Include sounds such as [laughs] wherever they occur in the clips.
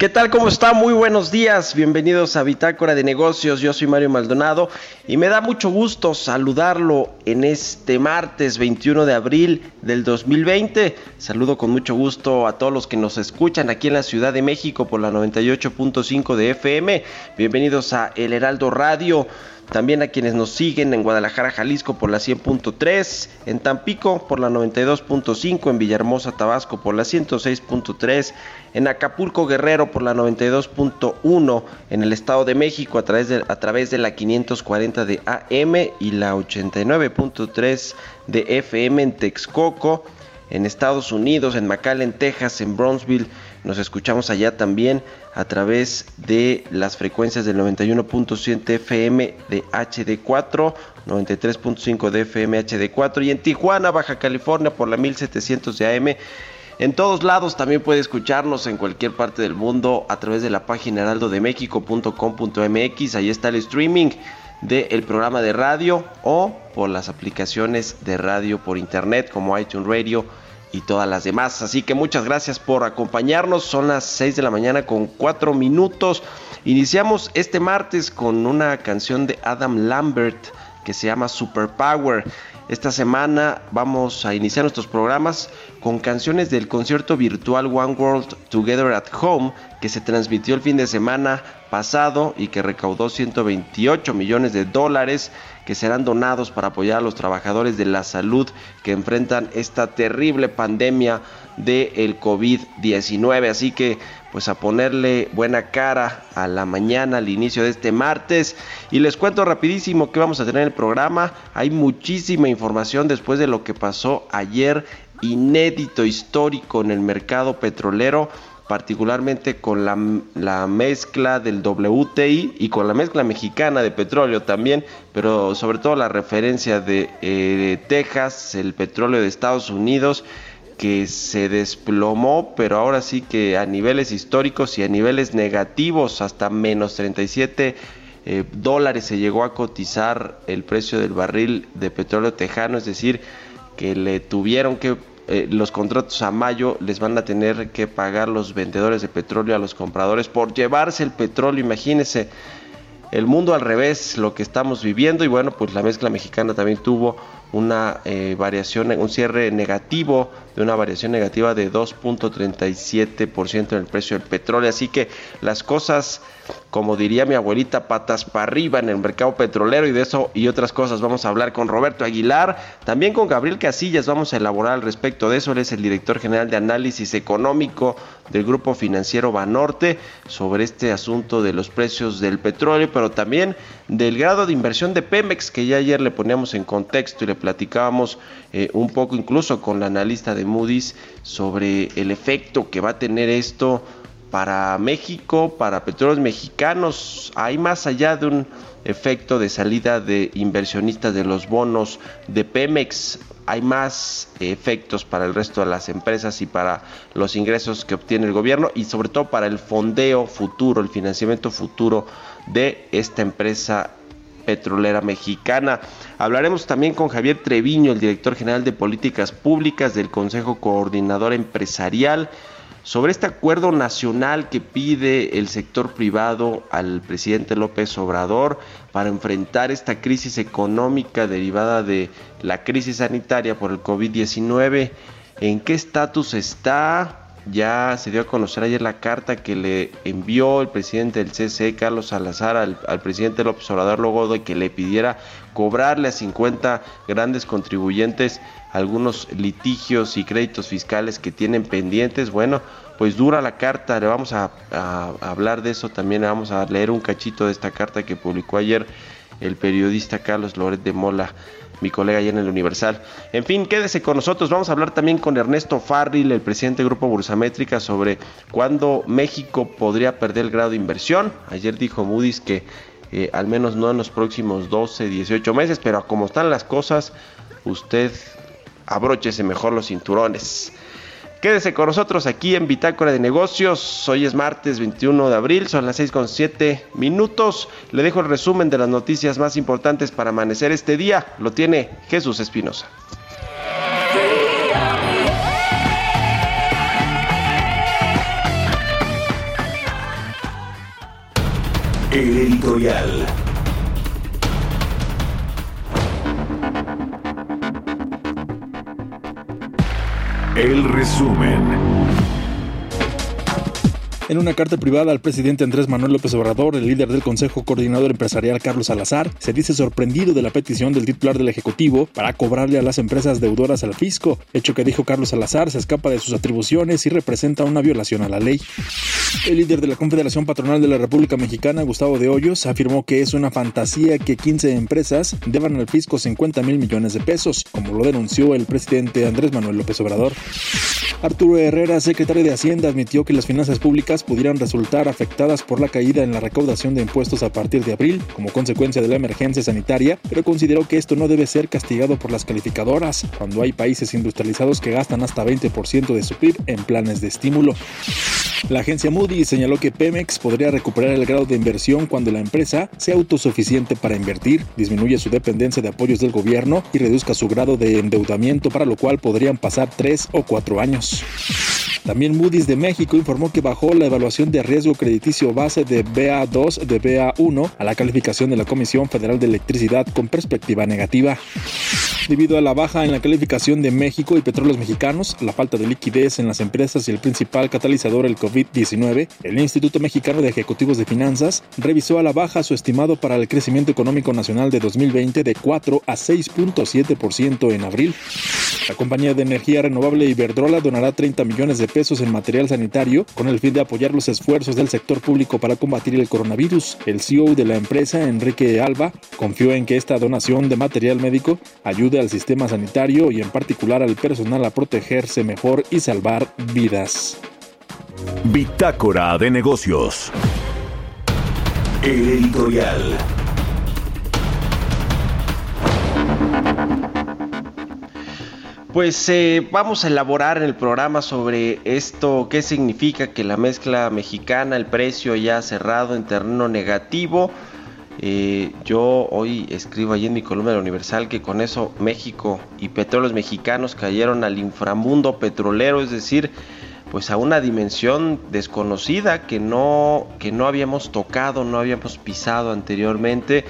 ¿Qué tal? ¿Cómo está? Muy buenos días. Bienvenidos a Bitácora de Negocios. Yo soy Mario Maldonado y me da mucho gusto saludarlo en este martes 21 de abril del 2020. Saludo con mucho gusto a todos los que nos escuchan aquí en la Ciudad de México por la 98.5 de FM. Bienvenidos a El Heraldo Radio. También a quienes nos siguen en Guadalajara, Jalisco por la 100.3, en Tampico por la 92.5, en Villahermosa, Tabasco por la 106.3, en Acapulco, Guerrero por la 92.1, en el Estado de México a través de, a través de la 540 de AM y la 89.3 de FM en Texcoco, en Estados Unidos, en McAllen, Texas, en Brownsville, nos escuchamos allá también a través de las frecuencias del 91.7 FM de HD4, 93.5 de FM HD4 y en Tijuana, Baja California por la 1700 de AM. En todos lados también puede escucharnos en cualquier parte del mundo a través de la página heraldodemexico.com.mx. Ahí está el streaming del programa de radio o por las aplicaciones de radio por internet como iTunes Radio y todas las demás. Así que muchas gracias por acompañarnos. Son las 6 de la mañana con 4 minutos. Iniciamos este martes con una canción de Adam Lambert que se llama Superpower. Esta semana vamos a iniciar nuestros programas con canciones del concierto virtual One World Together at Home que se transmitió el fin de semana pasado y que recaudó 128 millones de dólares que serán donados para apoyar a los trabajadores de la salud que enfrentan esta terrible pandemia del el COVID-19. Así que pues a ponerle buena cara a la mañana, al inicio de este martes. Y les cuento rapidísimo que vamos a tener el programa. Hay muchísima información después de lo que pasó ayer, inédito, histórico en el mercado petrolero particularmente con la, la, mezcla del WTI y con la mezcla mexicana de petróleo también, pero sobre todo la referencia de, eh, de Texas, el petróleo de Estados Unidos que se desplomó, pero ahora sí que a niveles históricos y a niveles negativos, hasta menos 37 eh, dólares se llegó a cotizar el precio del barril de petróleo tejano, es decir, que le tuvieron que eh, los contratos a mayo les van a tener que pagar los vendedores de petróleo a los compradores por llevarse el petróleo, imagínense el mundo al revés, lo que estamos viviendo. Y bueno, pues la mezcla mexicana también tuvo una eh, variación, un cierre negativo, de una variación negativa de 2.37% en el precio del petróleo. Así que las cosas, como diría mi abuelita, patas para arriba en el mercado petrolero y de eso y otras cosas vamos a hablar con Roberto Aguilar, también con Gabriel Casillas vamos a elaborar al respecto de eso. Él es el director general de análisis económico del grupo financiero Banorte sobre este asunto de los precios del petróleo, pero también del grado de inversión de Pemex que ya ayer le poníamos en contexto y le platicábamos eh, un poco incluso con la analista de Moody's sobre el efecto que va a tener esto para México, para petróleos mexicanos, hay más allá de un efecto de salida de inversionistas de los bonos de Pemex, hay más efectos para el resto de las empresas y para los ingresos que obtiene el gobierno y sobre todo para el fondeo futuro, el financiamiento futuro de esta empresa petrolera mexicana. Hablaremos también con Javier Treviño, el director general de políticas públicas del Consejo Coordinador Empresarial sobre este acuerdo nacional que pide el sector privado al presidente López Obrador para enfrentar esta crisis económica derivada de la crisis sanitaria por el COVID-19. ¿En qué estatus está? Ya se dio a conocer ayer la carta que le envió el presidente del CCE, Carlos Salazar, al, al, presidente López Obrador luego de que le pidiera cobrarle a 50 grandes contribuyentes algunos litigios y créditos fiscales que tienen pendientes. Bueno, pues dura la carta, le vamos a, a, hablar de eso también, vamos a leer un cachito de esta carta que publicó ayer el periodista Carlos Loret de Mola, mi colega ayer en el Universal. En fin, quédese con nosotros, vamos a hablar también con Ernesto Farril, el presidente del Grupo Bursamétrica, sobre cuándo México podría perder el grado de inversión. Ayer dijo Moody's que eh, al menos no en los próximos 12, 18 meses, pero como están las cosas, usted abróchese mejor los cinturones. Quédese con nosotros aquí en Bitácora de Negocios. Hoy es martes 21 de abril, son las 6 con 7 minutos. Le dejo el resumen de las noticias más importantes para amanecer este día. Lo tiene Jesús Espinosa. El editorial. El resumen. En una carta privada al presidente Andrés Manuel López Obrador, el líder del Consejo Coordinador Empresarial Carlos Salazar se dice sorprendido de la petición del titular del Ejecutivo para cobrarle a las empresas deudoras al fisco, hecho que dijo Carlos Salazar se escapa de sus atribuciones y representa una violación a la ley. El líder de la Confederación Patronal de la República Mexicana, Gustavo de Hoyos, afirmó que es una fantasía que 15 empresas deban al fisco 50 mil millones de pesos, como lo denunció el presidente Andrés Manuel López Obrador. Arturo Herrera, secretario de Hacienda, admitió que las finanzas públicas pudieran resultar afectadas por la caída en la recaudación de impuestos a partir de abril como consecuencia de la emergencia sanitaria, pero consideró que esto no debe ser castigado por las calificadoras, cuando hay países industrializados que gastan hasta 20% de su PIB en planes de estímulo. La agencia Moody señaló que Pemex podría recuperar el grado de inversión cuando la empresa sea autosuficiente para invertir, disminuye su dependencia de apoyos del gobierno y reduzca su grado de endeudamiento, para lo cual podrían pasar tres o cuatro años. También Moody's de México informó que bajó la evaluación de riesgo crediticio base de BA2 de BA1 a la calificación de la Comisión Federal de Electricidad con perspectiva negativa. Debido a la baja en la calificación de México y petróleos mexicanos, la falta de liquidez en las empresas y el principal catalizador el COVID-19, el Instituto Mexicano de Ejecutivos de Finanzas revisó a la baja su estimado para el crecimiento económico nacional de 2020 de 4 a 6.7% en abril. La compañía de energía renovable Iberdrola donará 30 millones de pesos en material sanitario con el fin de apoyar los esfuerzos del sector público para combatir el coronavirus. El CEO de la empresa, Enrique Alba, confió en que esta donación de material médico ayude al sistema sanitario y en particular al personal a protegerse mejor y salvar vidas. Bitácora de negocios. El editorial. Pues eh, vamos a elaborar en el programa sobre esto, qué significa que la mezcla mexicana, el precio ya cerrado en terreno negativo. Eh, yo hoy escribo allí en mi columna de la Universal que con eso México y petróleos mexicanos cayeron al inframundo petrolero, es decir, pues a una dimensión desconocida que no, que no habíamos tocado, no habíamos pisado anteriormente.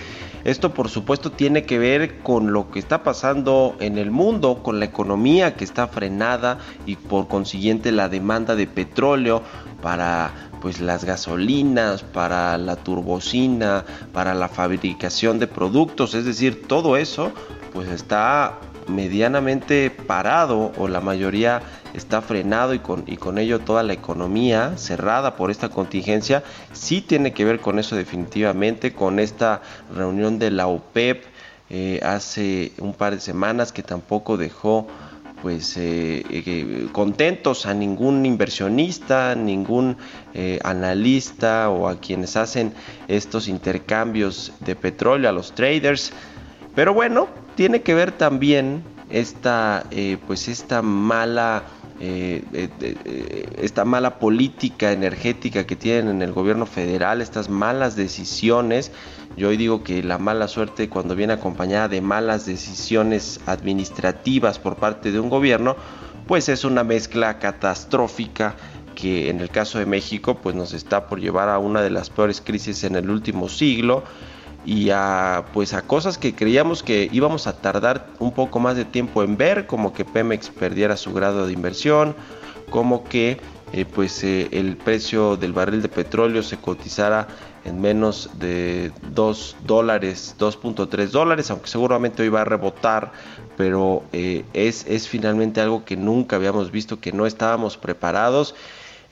Esto por supuesto tiene que ver con lo que está pasando en el mundo, con la economía que está frenada y por consiguiente la demanda de petróleo para pues las gasolinas, para la turbocina, para la fabricación de productos, es decir, todo eso pues está medianamente parado o la mayoría está frenado y con, y con ello toda la economía cerrada por esta contingencia, sí tiene que ver con eso definitivamente, con esta reunión de la OPEP eh, hace un par de semanas que tampoco dejó pues contentos a ningún inversionista, ningún analista o a quienes hacen estos intercambios de petróleo, a los traders. Pero bueno, tiene que ver también esta, pues esta mala eh, eh, eh, esta mala política energética que tienen en el gobierno federal, estas malas decisiones. Yo hoy digo que la mala suerte cuando viene acompañada de malas decisiones administrativas por parte de un gobierno, pues es una mezcla catastrófica que en el caso de México pues nos está por llevar a una de las peores crisis en el último siglo y a pues a cosas que creíamos que íbamos a tardar un poco más de tiempo en ver, como que Pemex perdiera su grado de inversión, como que eh, pues eh, el precio del barril de petróleo se cotizara en menos de 2 dólares, 2.3 dólares, aunque seguramente hoy va a rebotar, pero eh, es, es finalmente algo que nunca habíamos visto, que no estábamos preparados.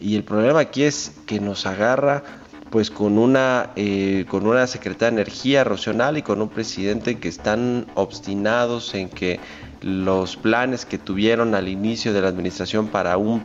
Y el problema aquí es que nos agarra pues con una, eh, con una secretaria de Energía, Rocional, y con un presidente que están obstinados en que los planes que tuvieron al inicio de la administración para un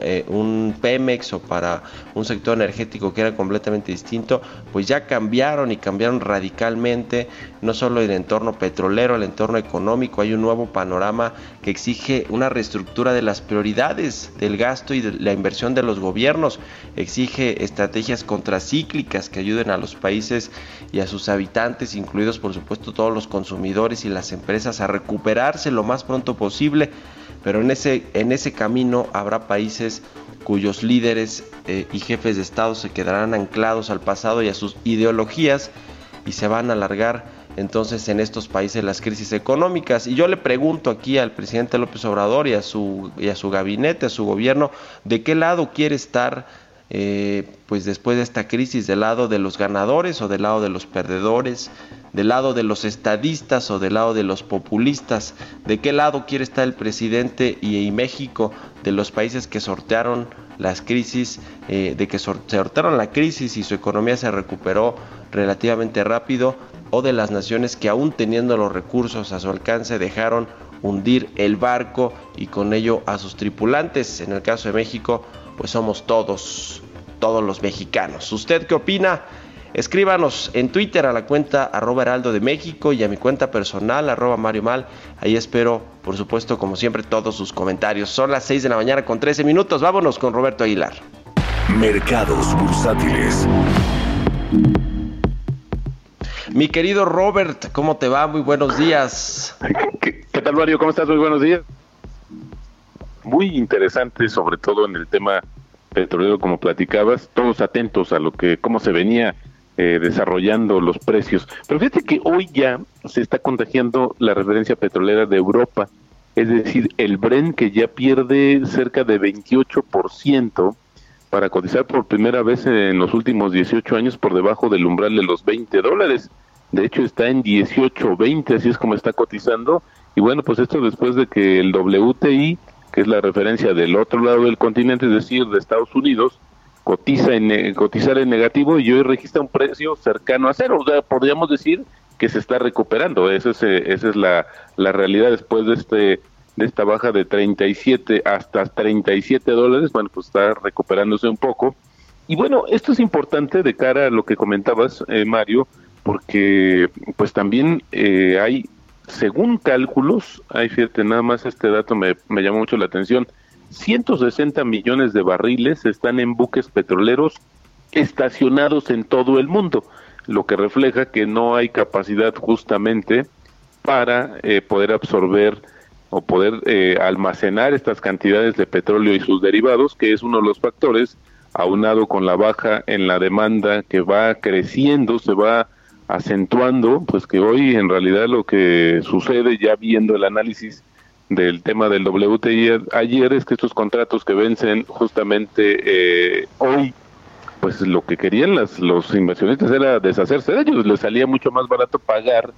eh, un Pemex o para un sector energético que era completamente distinto, pues ya cambiaron y cambiaron radicalmente, no solo el entorno petrolero, el entorno económico, hay un nuevo panorama que exige una reestructura de las prioridades del gasto y de la inversión de los gobiernos, exige estrategias contracíclicas que ayuden a los países y a sus habitantes, incluidos por supuesto todos los consumidores y las empresas, a recuperarse lo más pronto posible pero en ese, en ese camino habrá países cuyos líderes eh, y jefes de Estado se quedarán anclados al pasado y a sus ideologías y se van a alargar entonces en estos países las crisis económicas. Y yo le pregunto aquí al presidente López Obrador y a su, y a su gabinete, a su gobierno, ¿de qué lado quiere estar eh, pues después de esta crisis, del lado de los ganadores o del lado de los perdedores, del lado de los estadistas o del lado de los populistas, de qué lado quiere estar el presidente y, México, de los países que sortearon las crisis, eh, de que sortearon la crisis y su economía se recuperó relativamente rápido, o de las naciones que aún teniendo los recursos a su alcance dejaron hundir el barco y con ello a sus tripulantes. En el caso de México, pues somos todos, todos los mexicanos. ¿Usted qué opina? Escríbanos en Twitter a la cuenta arroba heraldo de México y a mi cuenta personal arroba Mario Mal. Ahí espero, por supuesto, como siempre, todos sus comentarios. Son las 6 de la mañana con 13 minutos. Vámonos con Roberto Aguilar. Mercados bursátiles. Mi querido Robert, ¿cómo te va? Muy buenos días. ¿Qué, qué tal, Mario? ¿Cómo estás? Muy buenos días muy interesante, sobre todo en el tema petrolero, como platicabas, todos atentos a lo que, cómo se venía eh, desarrollando los precios. Pero fíjate que hoy ya se está contagiando la referencia petrolera de Europa, es decir, el Bren que ya pierde cerca de 28% para cotizar por primera vez en los últimos 18 años por debajo del umbral de los 20 dólares. De hecho, está en 18.20, así es como está cotizando. Y bueno, pues esto después de que el WTI que es la referencia del otro lado del continente, es decir, de Estados Unidos, cotiza en, cotizar en negativo y hoy registra un precio cercano a cero. O sea, podríamos decir que se está recuperando. Esa es, eh, esa es la, la realidad después de este de esta baja de 37 hasta 37 dólares, bueno, pues está recuperándose un poco. Y bueno, esto es importante de cara a lo que comentabas, eh, Mario, porque pues también eh, hay según cálculos, hay fíjate, nada más este dato me, me llamó mucho la atención, 160 millones de barriles están en buques petroleros estacionados en todo el mundo, lo que refleja que no hay capacidad justamente para eh, poder absorber o poder eh, almacenar estas cantidades de petróleo y sus derivados, que es uno de los factores, aunado con la baja en la demanda que va creciendo, se va acentuando pues que hoy en realidad lo que sucede ya viendo el análisis del tema del WTI ayer es que estos contratos que vencen justamente eh, hoy pues lo que querían las, los inversionistas era deshacerse de ellos, les salía mucho más barato pagar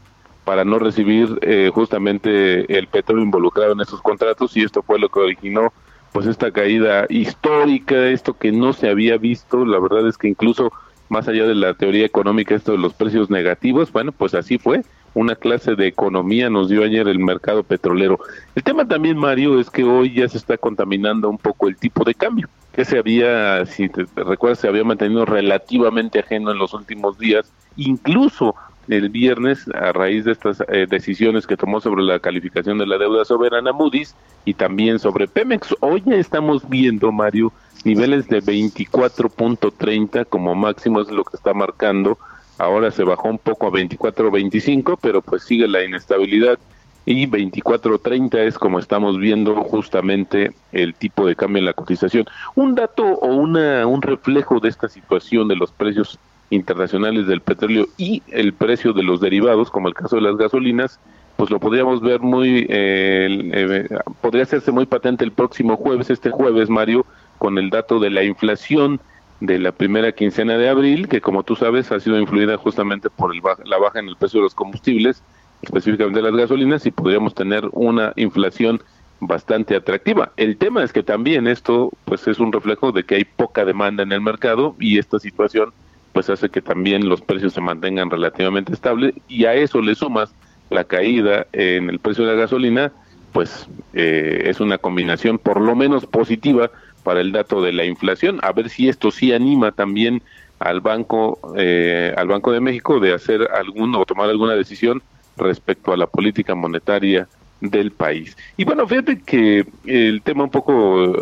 para no recibir eh, justamente el petróleo involucrado en esos contratos y esto fue lo que originó pues esta caída histórica, esto que no se había visto, la verdad es que incluso más allá de la teoría económica, esto de los precios negativos, bueno, pues así fue. Una clase de economía nos dio ayer el mercado petrolero. El tema también, Mario, es que hoy ya se está contaminando un poco el tipo de cambio, que se había, si te recuerdas, se había mantenido relativamente ajeno en los últimos días, incluso el viernes a raíz de estas eh, decisiones que tomó sobre la calificación de la deuda soberana Moody's y también sobre Pemex. Hoy ya estamos viendo, Mario, niveles de 24.30 como máximo es lo que está marcando ahora se bajó un poco a 24.25, pero pues sigue la inestabilidad y 24.30 es como estamos viendo justamente el tipo de cambio en la cotización. Un dato o una, un reflejo de esta situación de los precios internacionales del petróleo y el precio de los derivados, como el caso de las gasolinas, pues lo podríamos ver muy, eh, eh, podría hacerse muy patente el próximo jueves, este jueves, Mario, con el dato de la inflación de la primera quincena de abril, que como tú sabes ha sido influida justamente por el la baja en el precio de los combustibles, específicamente las gasolinas, y podríamos tener una inflación bastante atractiva. El tema es que también esto pues es un reflejo de que hay poca demanda en el mercado y esta situación pues hace que también los precios se mantengan relativamente estables y a eso le sumas la caída en el precio de la gasolina, pues eh, es una combinación por lo menos positiva para el dato de la inflación, a ver si esto sí anima también al banco eh, al Banco de México de hacer algún o tomar alguna decisión respecto a la política monetaria del país. Y bueno, fíjate que el tema un poco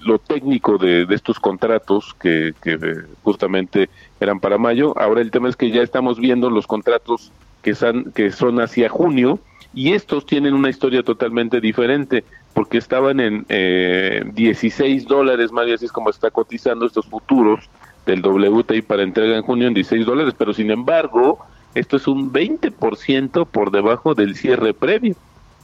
lo técnico de, estos contratos que, que, justamente eran para mayo, ahora el tema es que ya estamos viendo los contratos que son, que son hacia junio y estos tienen una historia totalmente diferente porque estaban en eh, 16 dólares, Mario, así es como está cotizando estos futuros del WTI para entrega en junio en 16 dólares, pero sin embargo, esto es un 20% por debajo del cierre previo.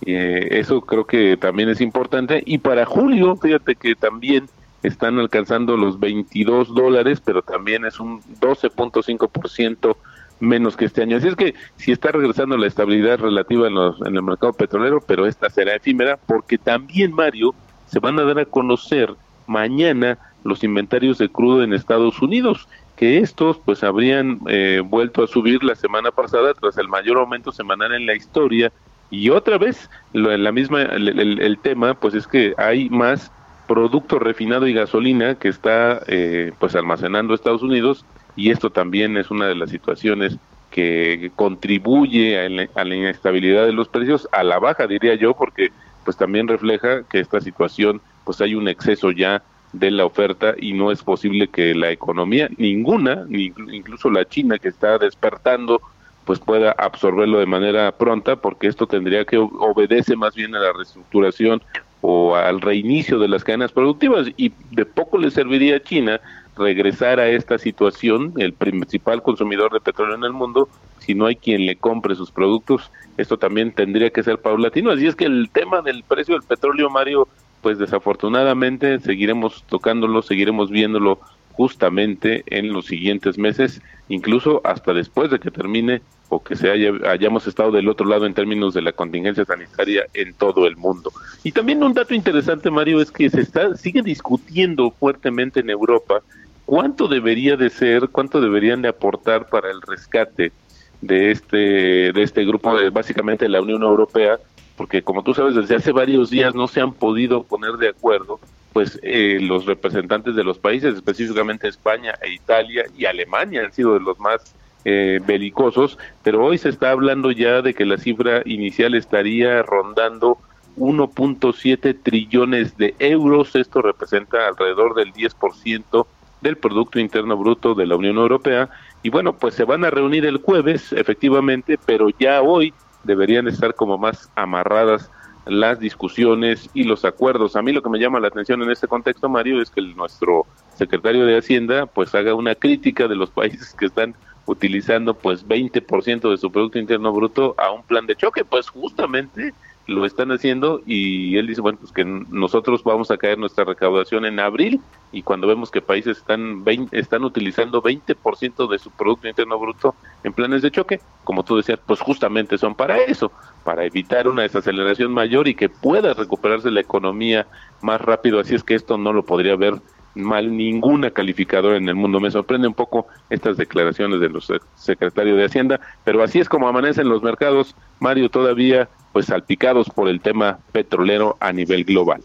Eh, eso creo que también es importante. Y para julio, fíjate que también están alcanzando los 22 dólares, pero también es un 12.5% menos que este año. Así es que si está regresando la estabilidad relativa en, los, en el mercado petrolero, pero esta será efímera, porque también, Mario, se van a dar a conocer mañana los inventarios de crudo en Estados Unidos, que estos pues habrían eh, vuelto a subir la semana pasada tras el mayor aumento semanal en la historia. Y otra vez, lo, la misma, el, el, tema, pues es que hay más producto refinado y gasolina que está eh, pues almacenando Estados Unidos y esto también es una de las situaciones que contribuye a la, inestabilidad de los precios, a la baja diría yo, porque pues también refleja que esta situación pues hay un exceso ya de la oferta y no es posible que la economía ninguna, ni incluso la China que está despertando, pues pueda absorberlo de manera pronta, porque esto tendría que obedece más bien a la reestructuración o al reinicio de las cadenas productivas y de poco le serviría a China regresar a esta situación, el principal consumidor de petróleo en el mundo, si no hay quien le compre sus productos, esto también tendría que ser paulatino. Así es que el tema del precio del petróleo, Mario, pues desafortunadamente seguiremos tocándolo, seguiremos viéndolo justamente en los siguientes meses, incluso hasta después de que termine o que se haya, hayamos estado del otro lado en términos de la contingencia sanitaria en todo el mundo. Y también un dato interesante, Mario, es que se está sigue discutiendo fuertemente en Europa cuánto debería de ser, cuánto deberían de aportar para el rescate de este de este grupo de básicamente la Unión Europea, porque como tú sabes desde hace varios días no se han podido poner de acuerdo pues eh, los representantes de los países, específicamente España e Italia y Alemania han sido de los más eh, belicosos, pero hoy se está hablando ya de que la cifra inicial estaría rondando 1.7 trillones de euros, esto representa alrededor del 10% del Producto Interno Bruto de la Unión Europea. Y bueno, pues se van a reunir el jueves, efectivamente, pero ya hoy deberían estar como más amarradas las discusiones y los acuerdos. A mí lo que me llama la atención en este contexto, Mario, es que nuestro secretario de Hacienda pues haga una crítica de los [laughs] países que están utilizando pues 20% de su Producto Interno Bruto a un plan de choque, pues justamente lo están haciendo y él dice, bueno, pues que nosotros vamos a caer nuestra recaudación en abril y cuando vemos que países están están utilizando 20% de su Producto Interno Bruto en planes de choque, como tú decías, pues justamente son para eso, para evitar una desaceleración mayor y que pueda recuperarse la economía más rápido, así es que esto no lo podría ver mal ninguna calificadora en el mundo. Me sorprende un poco estas declaraciones de los secretarios de Hacienda, pero así es como amanecen los mercados, Mario, todavía pues salpicados por el tema petrolero a nivel global.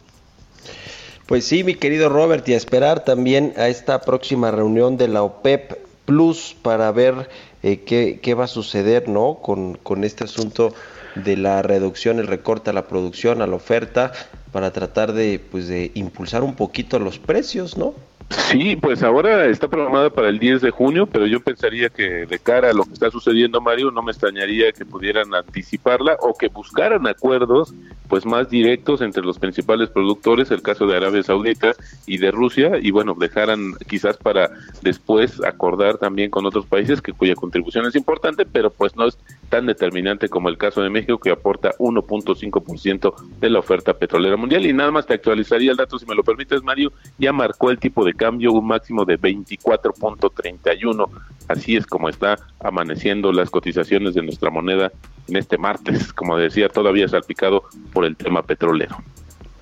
Pues sí, mi querido Robert, y a esperar también a esta próxima reunión de la OPEP Plus para ver eh, qué, qué, va a suceder ¿no? con, con este asunto de la reducción, el recorte a la producción, a la oferta, para tratar de, pues, de impulsar un poquito los precios, ¿no? Sí, pues ahora está programada para el 10 de junio, pero yo pensaría que de cara a lo que está sucediendo, Mario, no me extrañaría que pudieran anticiparla o que buscaran acuerdos pues más directos entre los principales productores, el caso de Arabia Saudita y de Rusia, y bueno, dejaran quizás para después acordar también con otros países que cuya contribución es importante, pero pues no es tan determinante como el caso de México que aporta 1.5% de la oferta petrolera mundial. Y nada más te actualizaría el dato, si me lo permites, Mario, ya marcó el tipo de cambio un máximo de 24.31. Así es como está amaneciendo las cotizaciones de nuestra moneda en este martes, como decía, todavía salpicado por el tema petrolero.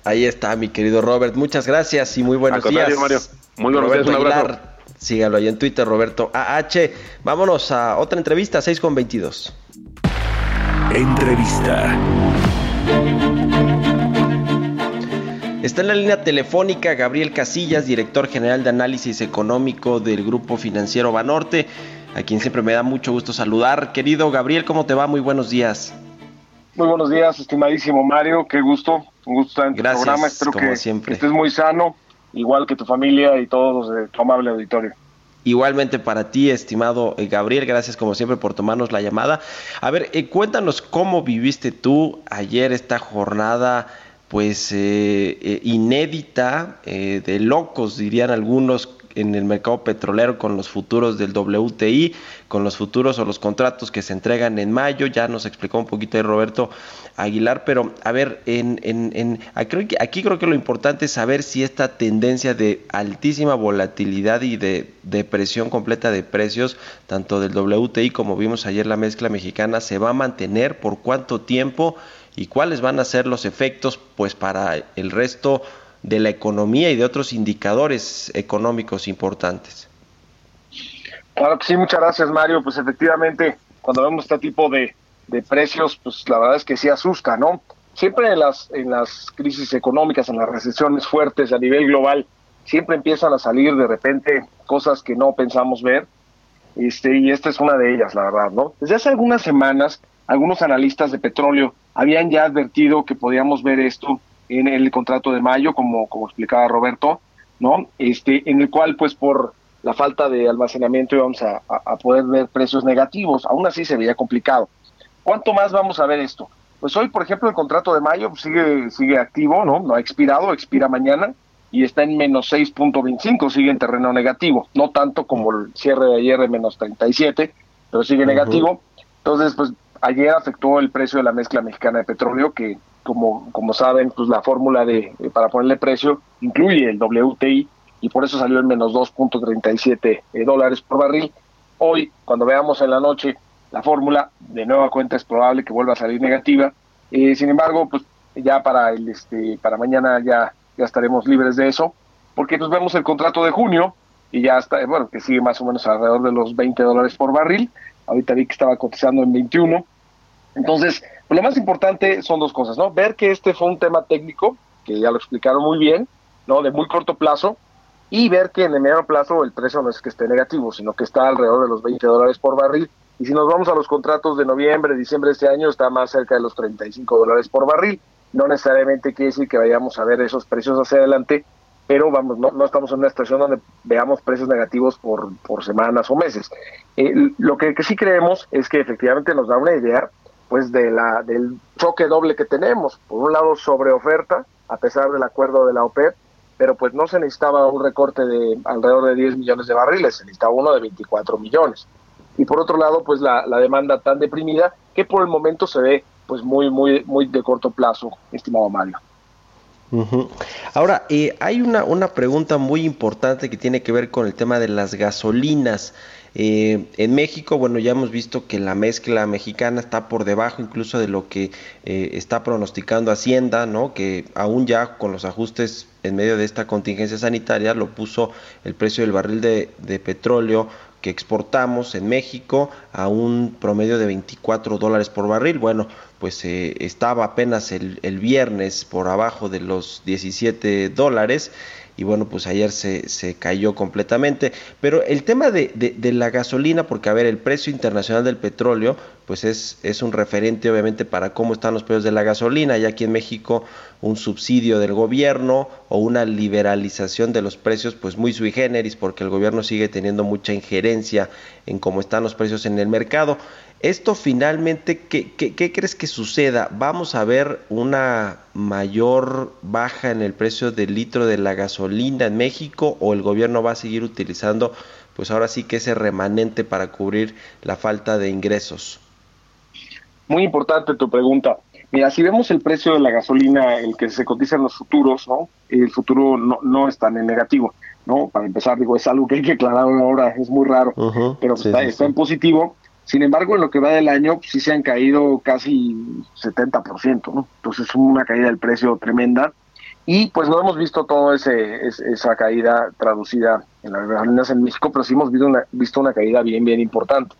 Ahí está, mi querido Robert. Muchas gracias y muy buenos días. Mario. Muy buenos días, un abrazo. sígalo ahí en Twitter, Roberto AH. Vámonos a otra entrevista, 6 con 22. Entrevista. Está en la línea telefónica Gabriel Casillas, director general de análisis económico del Grupo Financiero Banorte, a quien siempre me da mucho gusto saludar. Querido Gabriel, ¿cómo te va? Muy buenos días. Muy buenos días, estimadísimo Mario, qué gusto, un gusto estar en tu Gracias, programa, espero como que siempre. estés muy sano, igual que tu familia y todos los de tu amable auditorio. Igualmente para ti, estimado eh, Gabriel, gracias como siempre por tomarnos la llamada. A ver, eh, cuéntanos cómo viviste tú ayer esta jornada, pues eh, eh, inédita, eh, de locos dirían algunos en el mercado petrolero con los futuros del WTI, con los futuros o los contratos que se entregan en mayo. Ya nos explicó un poquito de Roberto Aguilar, pero a ver, en, en, en, aquí, aquí creo que lo importante es saber si esta tendencia de altísima volatilidad y de depresión completa de precios, tanto del WTI como vimos ayer la mezcla mexicana, se va a mantener por cuánto tiempo y cuáles van a ser los efectos pues para el resto de la economía y de otros indicadores económicos importantes. Claro que sí, muchas gracias Mario, pues efectivamente cuando vemos este tipo de, de precios, pues la verdad es que sí asusta, ¿no? Siempre en las, en las crisis económicas, en las recesiones fuertes a nivel global, siempre empiezan a salir de repente cosas que no pensamos ver, este, y esta es una de ellas, la verdad, ¿no? Desde hace algunas semanas, algunos analistas de petróleo habían ya advertido que podíamos ver esto en el contrato de mayo, como, como explicaba Roberto, ¿no? Este, en el cual, pues, por la falta de almacenamiento íbamos a, a, poder ver precios negativos. Aún así se veía complicado. ¿Cuánto más vamos a ver esto? Pues hoy, por ejemplo, el contrato de mayo sigue, sigue activo, ¿no? No ha expirado, expira mañana y está en menos 6.25, sigue en terreno negativo. No tanto como el cierre de ayer de menos 37, pero sigue uh -huh. negativo. Entonces, pues ayer afectó el precio de la mezcla mexicana de petróleo, que como, como saben, pues la fórmula de, de para ponerle precio incluye el WTI y por eso salió en menos 2.37 eh, dólares por barril. Hoy, cuando veamos en la noche la fórmula, de nueva cuenta es probable que vuelva a salir negativa. Eh, sin embargo, pues ya para el este para mañana ya ya estaremos libres de eso, porque pues vemos el contrato de junio y ya está, bueno, que sigue más o menos alrededor de los 20 dólares por barril. Ahorita vi que estaba cotizando en 21. Entonces, pues lo más importante son dos cosas, ¿no? Ver que este fue un tema técnico, que ya lo explicaron muy bien, ¿no? De muy corto plazo, y ver que en el mediano plazo el precio no es que esté negativo, sino que está alrededor de los 20 dólares por barril. Y si nos vamos a los contratos de noviembre, diciembre de este año, está más cerca de los 35 dólares por barril. No necesariamente quiere decir que vayamos a ver esos precios hacia adelante, pero vamos, no, no estamos en una situación donde veamos precios negativos por, por semanas o meses. Eh, lo que sí creemos es que efectivamente nos da una idea pues de la del choque doble que tenemos. Por un lado, sobre oferta, a pesar del acuerdo de la OPEP, pero pues no se necesitaba un recorte de alrededor de 10 millones de barriles, se necesitaba uno de 24 millones. Y por otro lado, pues la, la demanda tan deprimida que por el momento se ve pues muy, muy, muy de corto plazo, estimado Mario. Ahora, eh, hay una, una pregunta muy importante que tiene que ver con el tema de las gasolinas. Eh, en México, bueno, ya hemos visto que la mezcla mexicana está por debajo incluso de lo que eh, está pronosticando Hacienda, ¿no? Que aún ya con los ajustes en medio de esta contingencia sanitaria lo puso el precio del barril de, petróleo que exportamos en México a un promedio de 24 dólares por barril. Bueno, pues eh, estaba apenas el, el, viernes por abajo de los 17 dólares y bueno, pues ayer se, se cayó completamente. Pero el tema de, de, la gasolina, porque a ver, el precio internacional del petróleo, pues es, es un referente obviamente para cómo están los precios de la gasolina. Ya aquí en México un subsidio del gobierno o una liberalización de los precios, pues muy sui generis, porque el gobierno sigue teniendo mucha injerencia en cómo están los precios en el mercado. Esto finalmente, ¿qué, qué, qué crees que suceda? ¿Vamos a ver una mayor baja en el precio del litro de la gasolina en México o el gobierno va a seguir utilizando, pues ahora sí que ese remanente para cubrir la falta de ingresos? Muy importante tu pregunta. Mira, si vemos el precio de la gasolina, el que se cotiza en los futuros, ¿no? El futuro no, no está en negativo, ¿no? Para empezar, digo, es algo que hay que aclarar ahora, es muy raro, uh -huh, pero sí, está, sí, está sí. en positivo. Sin embargo, en lo que va del año, pues, sí se han caído casi 70%, ¿no? Entonces es una caída del precio tremenda. Y pues no hemos visto toda esa caída traducida en las gasolinas en México, pero sí hemos visto una, visto una caída bien, bien importante.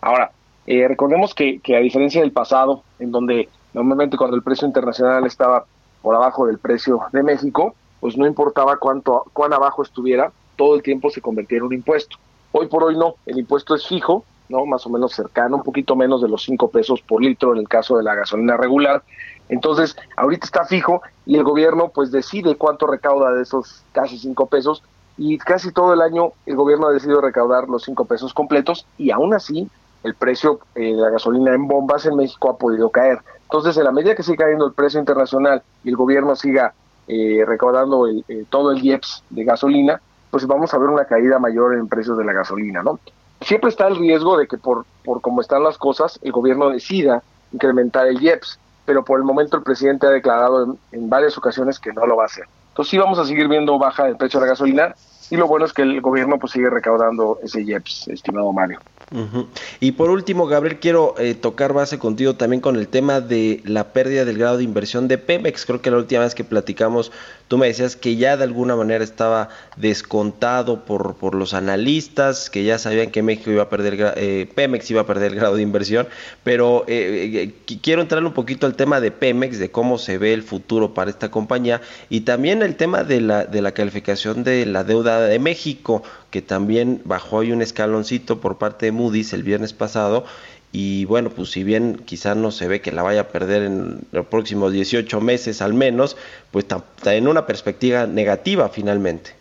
Ahora, eh, recordemos que, que a diferencia del pasado, en donde normalmente cuando el precio internacional estaba por abajo del precio de México, pues no importaba cuánto, cuán abajo estuviera, todo el tiempo se convertía en un impuesto. Hoy por hoy no, el impuesto es fijo, ¿no? Más o menos cercano, un poquito menos de los 5 pesos por litro en el caso de la gasolina regular. Entonces, ahorita está fijo y el gobierno pues decide cuánto recauda de esos casi 5 pesos y casi todo el año el gobierno ha decidido recaudar los 5 pesos completos y aún así el precio eh, de la gasolina en bombas en México ha podido caer. Entonces, en la medida que siga cayendo el precio internacional y el gobierno siga eh, recaudando el, eh, todo el IEPS de gasolina, pues vamos a ver una caída mayor en precios de la gasolina, ¿no? Siempre está el riesgo de que por, por cómo están las cosas, el gobierno decida incrementar el IEPS, pero por el momento el presidente ha declarado en, varias ocasiones que no lo va a hacer. Entonces sí vamos a seguir viendo baja el precio de la gasolina y lo bueno es que el gobierno pues sigue recaudando ese IEPS, estimado Mario. Uh. Y por último, Gabriel, quiero eh, tocar base contigo también con el tema de la pérdida del grado de inversión de Pemex. Creo que la última vez que platicamos, tú me decías que ya de alguna manera estaba descontado por, por los analistas, que ya sabían que México iba a perder, eh, Pemex iba a perder el grado de inversión, pero eh, eh, quiero entrar un poquito al tema de Pemex, de cómo se ve el futuro para esta compañía y también el tema de la, de la calificación de la deuda de México, que también bajó hoy un escaloncito por parte de Moody's el viernes pasado y bueno, pues si bien quizás no se ve que la vaya a perder en los próximos 18 meses al menos, pues está en una perspectiva negativa finalmente.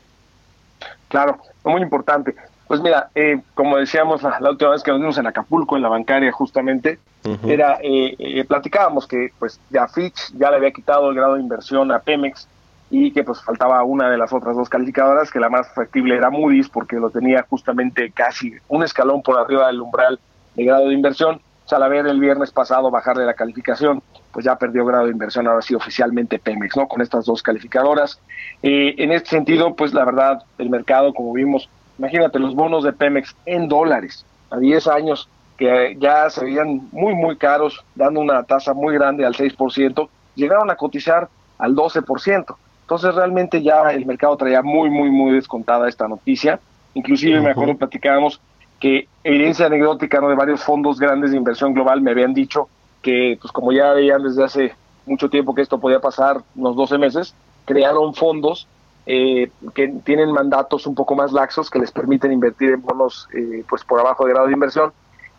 Claro, muy importante. Pues mira, eh, como decíamos la, la, última vez que nos vimos en Acapulco, en la bancaria justamente, uh -huh. era eh, eh, platicábamos que pues ya Fitch ya le había quitado el grado de inversión a Pemex y que pues faltaba una de las otras dos calificadoras, que la más factible era Moody's, porque lo tenía justamente casi un escalón por arriba del umbral de grado de inversión. O sea, al ver el viernes pasado bajarle la calificación, pues ya perdió grado de inversión, ahora sí oficialmente Pemex, ¿no? Con estas dos calificadoras. Eh, en este sentido, pues la verdad, el mercado, como vimos, imagínate los bonos de Pemex en dólares, a 10 años, que ya se veían muy, muy caros, dando una tasa muy grande al 6%, llegaron a cotizar al 12%. Entonces realmente ya el mercado traía muy, muy, muy descontada esta noticia. Inclusive uh -huh. me acuerdo platicábamos que evidencia anecdótica ¿no? de varios fondos grandes de inversión global me habían dicho que, pues como ya veían desde hace mucho tiempo que esto podía pasar, unos 12 meses, crearon fondos eh, que tienen mandatos un poco más laxos que les permiten invertir en bonos eh, pues por abajo de grado de inversión.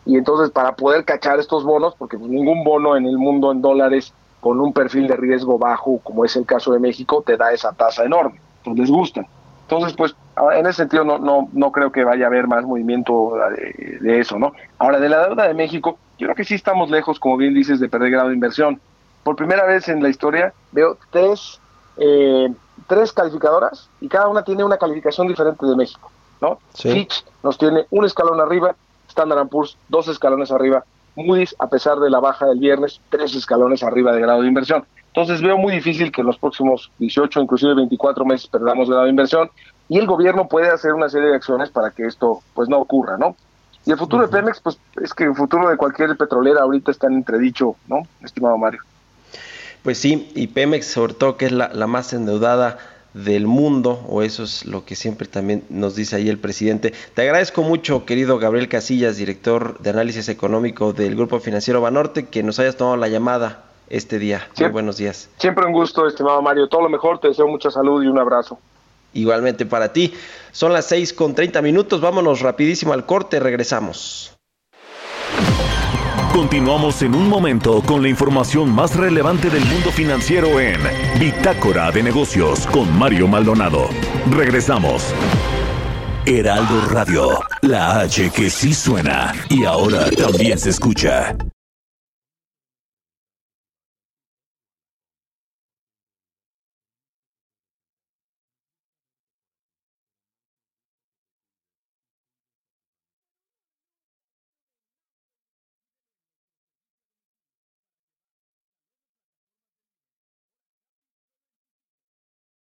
Y entonces para poder cachar estos bonos, porque pues, ningún bono en el mundo en dólares con un perfil de riesgo bajo, como es el caso de México, te da esa tasa enorme, pues les gusta. Entonces, pues, en ese sentido no, no, no creo que vaya a haber más movimiento de, de, eso, ¿no? Ahora, de la deuda de México, yo creo que sí estamos lejos, como bien dices, de perder grado de inversión. Por primera vez en la historia veo tres, eh, tres calificadoras y cada una tiene una calificación diferente de México, ¿no? Sí. Fitch nos tiene un escalón arriba, Standard Poor's dos escalones arriba, Moody's, a pesar de la baja del viernes, tres escalones arriba de grado de inversión. Entonces veo muy difícil que en los próximos 18, inclusive 24 meses perdamos la inversión y el gobierno puede hacer una serie de acciones para que esto pues no ocurra, ¿no? Y el futuro de Pemex, pues es que el futuro de cualquier petrolera ahorita está en entredicho, ¿no, estimado Mario? Pues sí, y Pemex sobre todo que es la, la más endeudada del mundo, o eso es lo que siempre también nos dice ahí el presidente. Te agradezco mucho, querido Gabriel Casillas, director de análisis económico del Grupo Financiero Banorte, que nos hayas tomado la llamada este día. Muy buenos días. Siempre un gusto, estimado Mario. Todo lo mejor, te deseo mucha salud y un abrazo. Igualmente para ti. Son las 6 con 30 minutos. Vámonos rapidísimo al corte. Regresamos. Continuamos en un momento con la información más relevante del mundo financiero en Bitácora de Negocios con Mario Maldonado. Regresamos. Heraldo Radio, la H que sí suena y ahora también se escucha.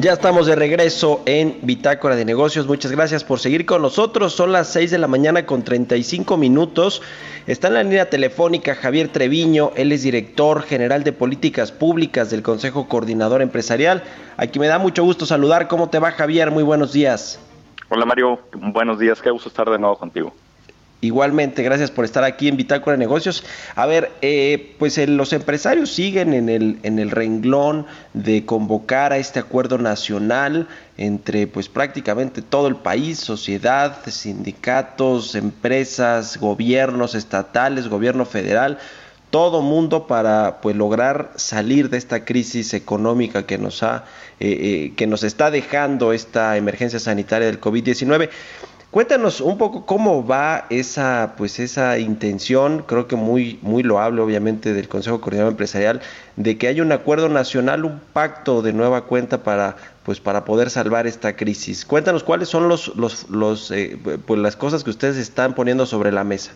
Ya estamos de regreso en Bitácora de Negocios. Muchas gracias por seguir con nosotros. Son las 6 de la mañana con 35 minutos. Está en la línea telefónica Javier Treviño, él es director general de políticas públicas del Consejo Coordinador Empresarial. Aquí me da mucho gusto saludar. ¿Cómo te va Javier? Muy buenos días. Hola Mario, buenos días, qué gusto estar de nuevo contigo. Igualmente, gracias por estar aquí en Bitácora de Negocios. A ver, eh, pues los empresarios siguen en el, en el renglón de convocar a este acuerdo nacional entre pues prácticamente todo el país, sociedad, sindicatos, empresas, gobiernos estatales, gobierno federal, todo mundo para pues lograr salir de esta crisis económica que nos ha eh, eh, que nos está dejando esta emergencia sanitaria del COVID-19. Cuéntanos un poco cómo va esa, pues esa intención, creo que muy, muy loable obviamente del Consejo Coordinador Empresarial, de que haya un acuerdo nacional, un pacto de nueva cuenta para, pues para poder salvar esta crisis. Cuéntanos cuáles son los, los, los eh, pues las cosas que ustedes están poniendo sobre la mesa.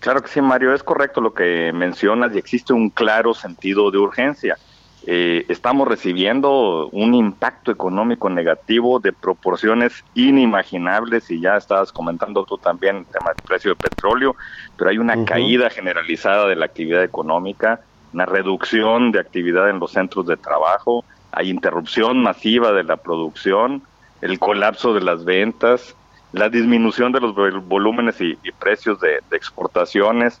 Claro que sí, Mario, es correcto lo que mencionas y existe un claro sentido de urgencia. Eh, estamos recibiendo un impacto económico negativo de proporciones inimaginables y ya estabas comentando tú también el tema del precio de petróleo, pero hay una caída generalizada de la actividad económica, una reducción de actividad en los centros de trabajo, hay interrupción masiva de la producción, el colapso de las ventas, la disminución de los volúmenes y, precios de exportaciones,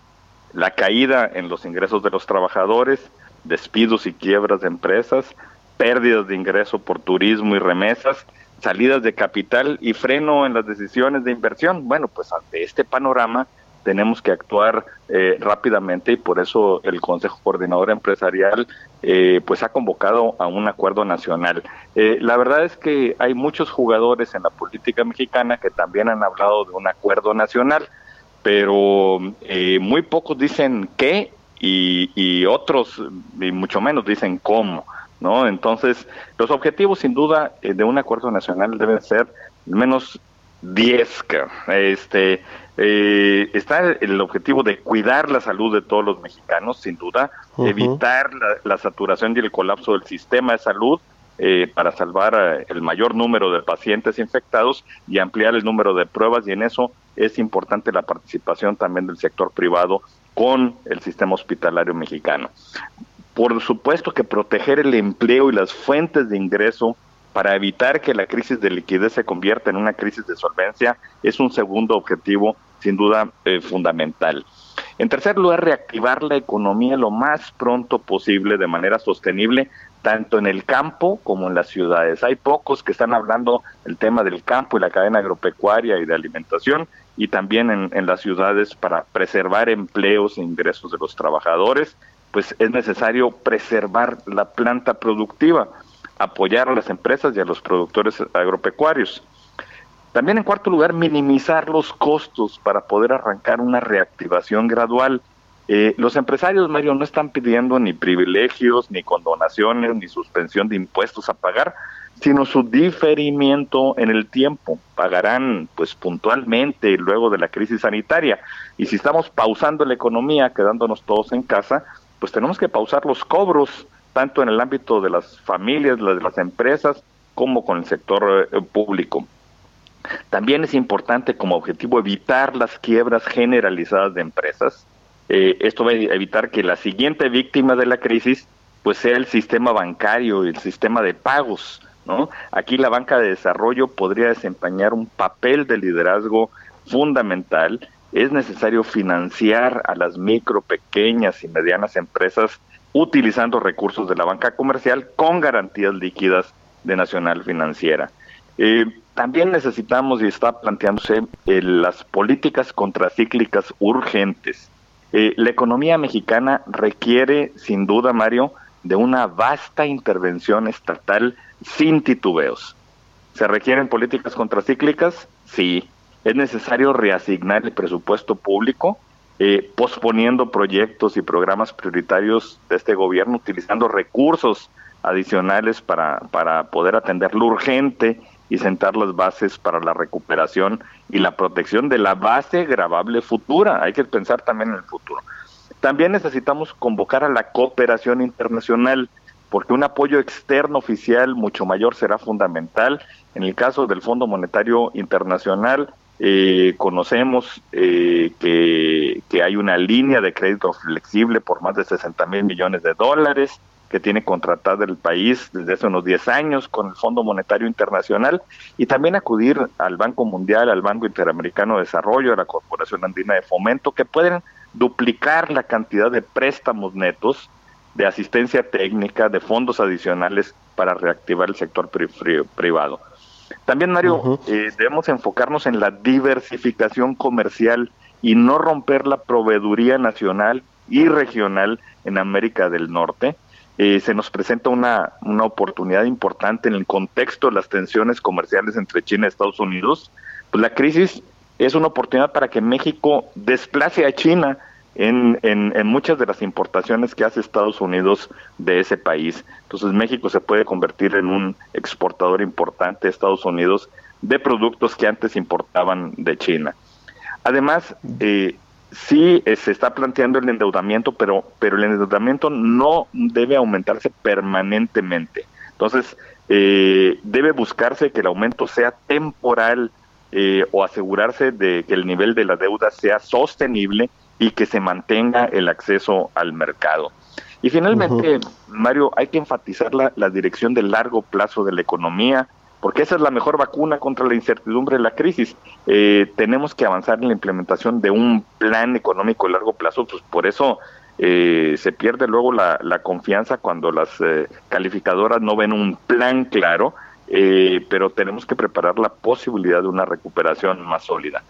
la caída en los ingresos de los trabajadores, despidos y quiebras de empresas, pérdidas de ingreso por turismo y remesas, salidas de capital y freno en las decisiones de inversión. Bueno, pues ante este panorama tenemos que actuar eh, rápidamente y por eso el Consejo Coordinador Empresarial eh, pues ha convocado a un acuerdo nacional. Eh, la verdad es que hay muchos jugadores en la política mexicana que también han hablado de un acuerdo nacional, pero muy pocos dicen qué y, otros, y mucho menos, dicen cómo. ¿no? Entonces, los objetivos, sin duda, eh, de un acuerdo nacional deben ser al menos 10. Este, eh, está el objetivo de cuidar la salud de todos los mexicanos, sin duda, evitar la, saturación y el colapso del sistema de salud eh, para salvar el mayor número de pacientes infectados y ampliar el número de pruebas y en eso es importante la participación también del sector privado con el sistema hospitalario mexicano. Por supuesto que proteger el empleo y las fuentes de ingreso para evitar que la crisis de liquidez se convierta en una crisis de solvencia es un segundo objetivo sin duda eh, fundamental. En tercer lugar, reactivar la economía lo más pronto posible de manera sostenible, tanto en el campo como en las ciudades. Hay pocos que están hablando del tema del campo y la cadena agropecuaria y de alimentación, y también en, las ciudades para preservar empleos e ingresos de los trabajadores, pues es necesario preservar la planta productiva, apoyar a las empresas y a los productores agropecuarios. También en cuarto lugar, minimizar los costos para poder arrancar una reactivación gradual. Eh, los empresarios, Mario, no están pidiendo ni privilegios, ni condonaciones, ni suspensión de impuestos a pagar, sino su diferimiento en el tiempo. Pagarán pues puntualmente luego de la crisis sanitaria. Y si estamos pausando la economía, quedándonos todos en casa, pues tenemos que pausar los cobros, tanto en el ámbito de las familias, de las empresas, como con el sector eh, público. También es importante como objetivo evitar las quiebras generalizadas de empresas. Eh, esto va a evitar que la siguiente víctima de la crisis pues sea el sistema bancario y el sistema de pagos Aquí la banca de desarrollo podría desempeñar un papel de liderazgo fundamental. Es necesario financiar a las micro, pequeñas y medianas empresas utilizando recursos de la banca comercial con garantías líquidas de Nacional Financiera. Eh, también necesitamos y está planteándose eh, las políticas contracíclicas urgentes. Eh, la economía mexicana requiere, sin duda, Mario, de una vasta intervención estatal sin titubeos. ¿Se requieren políticas contracíclicas? Sí. ¿Es necesario reasignar el presupuesto público, eh, posponiendo proyectos y programas prioritarios de este gobierno, utilizando recursos adicionales para, para poder atender lo urgente y sentar las bases para la recuperación y la protección de la base grabable futura? Hay que pensar también en el futuro. También necesitamos convocar a la cooperación internacional porque un apoyo externo oficial mucho mayor será fundamental. En el caso del Fondo Monetario Internacional, eh, conocemos eh, que, que, hay una línea de crédito flexible por más de 60 mil millones de dólares que tiene contratada el país desde hace unos 10 años con el Fondo Monetario Internacional y también acudir al Banco Mundial, al Banco Interamericano de Desarrollo, a la Corporación Andina de Fomento, que pueden duplicar la cantidad de préstamos netos de asistencia técnica, de fondos adicionales para reactivar el sector privado. También, Mario, eh, debemos enfocarnos en la diversificación comercial y no romper la proveeduría nacional y regional en América del Norte. Eh, se nos presenta una, una oportunidad importante en el contexto de las tensiones comerciales entre China y Estados Unidos. Pues la crisis es una oportunidad para que México desplace a China en, en, muchas de las importaciones que hace Estados Unidos de ese país. Entonces México se puede convertir en un exportador importante de Estados Unidos de productos que antes importaban de China. Además, eh, sí eh, se está planteando el endeudamiento, pero, pero el endeudamiento no debe aumentarse permanentemente. Entonces, eh, debe buscarse que el aumento sea temporal eh, o asegurarse de que el nivel de la deuda sea sostenible y que se mantenga el acceso al mercado. Y finalmente, Mario, hay que enfatizar la, la, dirección del largo plazo de la economía, porque esa es la mejor vacuna contra la incertidumbre de la crisis. Eh, tenemos que avanzar en la implementación de un plan económico a largo plazo, pues por eso eh, se pierde luego la, la confianza cuando las eh, calificadoras no ven un plan claro, pero tenemos que preparar la posibilidad de una recuperación más sólida.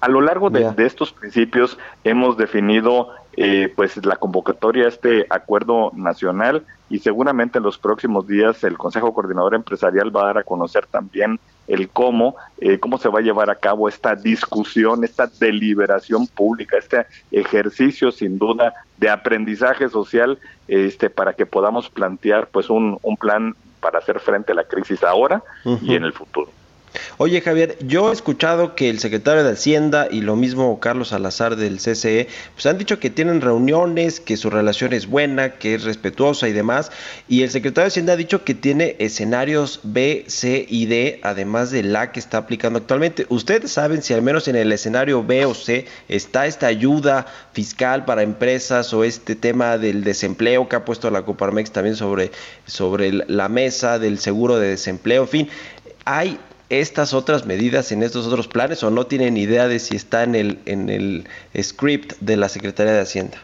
A lo largo de, estos principios hemos definido eh, pues la convocatoria a este acuerdo nacional y seguramente en los próximos días el Consejo Coordinador Empresarial va a dar a conocer también el cómo, eh, cómo se va a llevar a cabo esta discusión, esta deliberación pública, este ejercicio sin duda de aprendizaje social, este, para que podamos plantear pues un, un plan para hacer frente a la crisis ahora y en el futuro. Oye Javier, yo he escuchado que el secretario de Hacienda y lo mismo Carlos Salazar del CCE, pues han dicho que tienen reuniones, que su relación es buena, que es respetuosa y demás, y el secretario de Hacienda ha dicho que tiene escenarios B, C y D, además de la que está aplicando actualmente. ¿Ustedes saben si al menos en el escenario B o C está esta ayuda fiscal para empresas o este tema del desempleo que ha puesto la Coparmex también sobre, sobre la mesa del seguro de desempleo? En fin, hay estas otras medidas en estos otros planes o no tienen idea de si está en el, en el script de la Secretaría de Hacienda?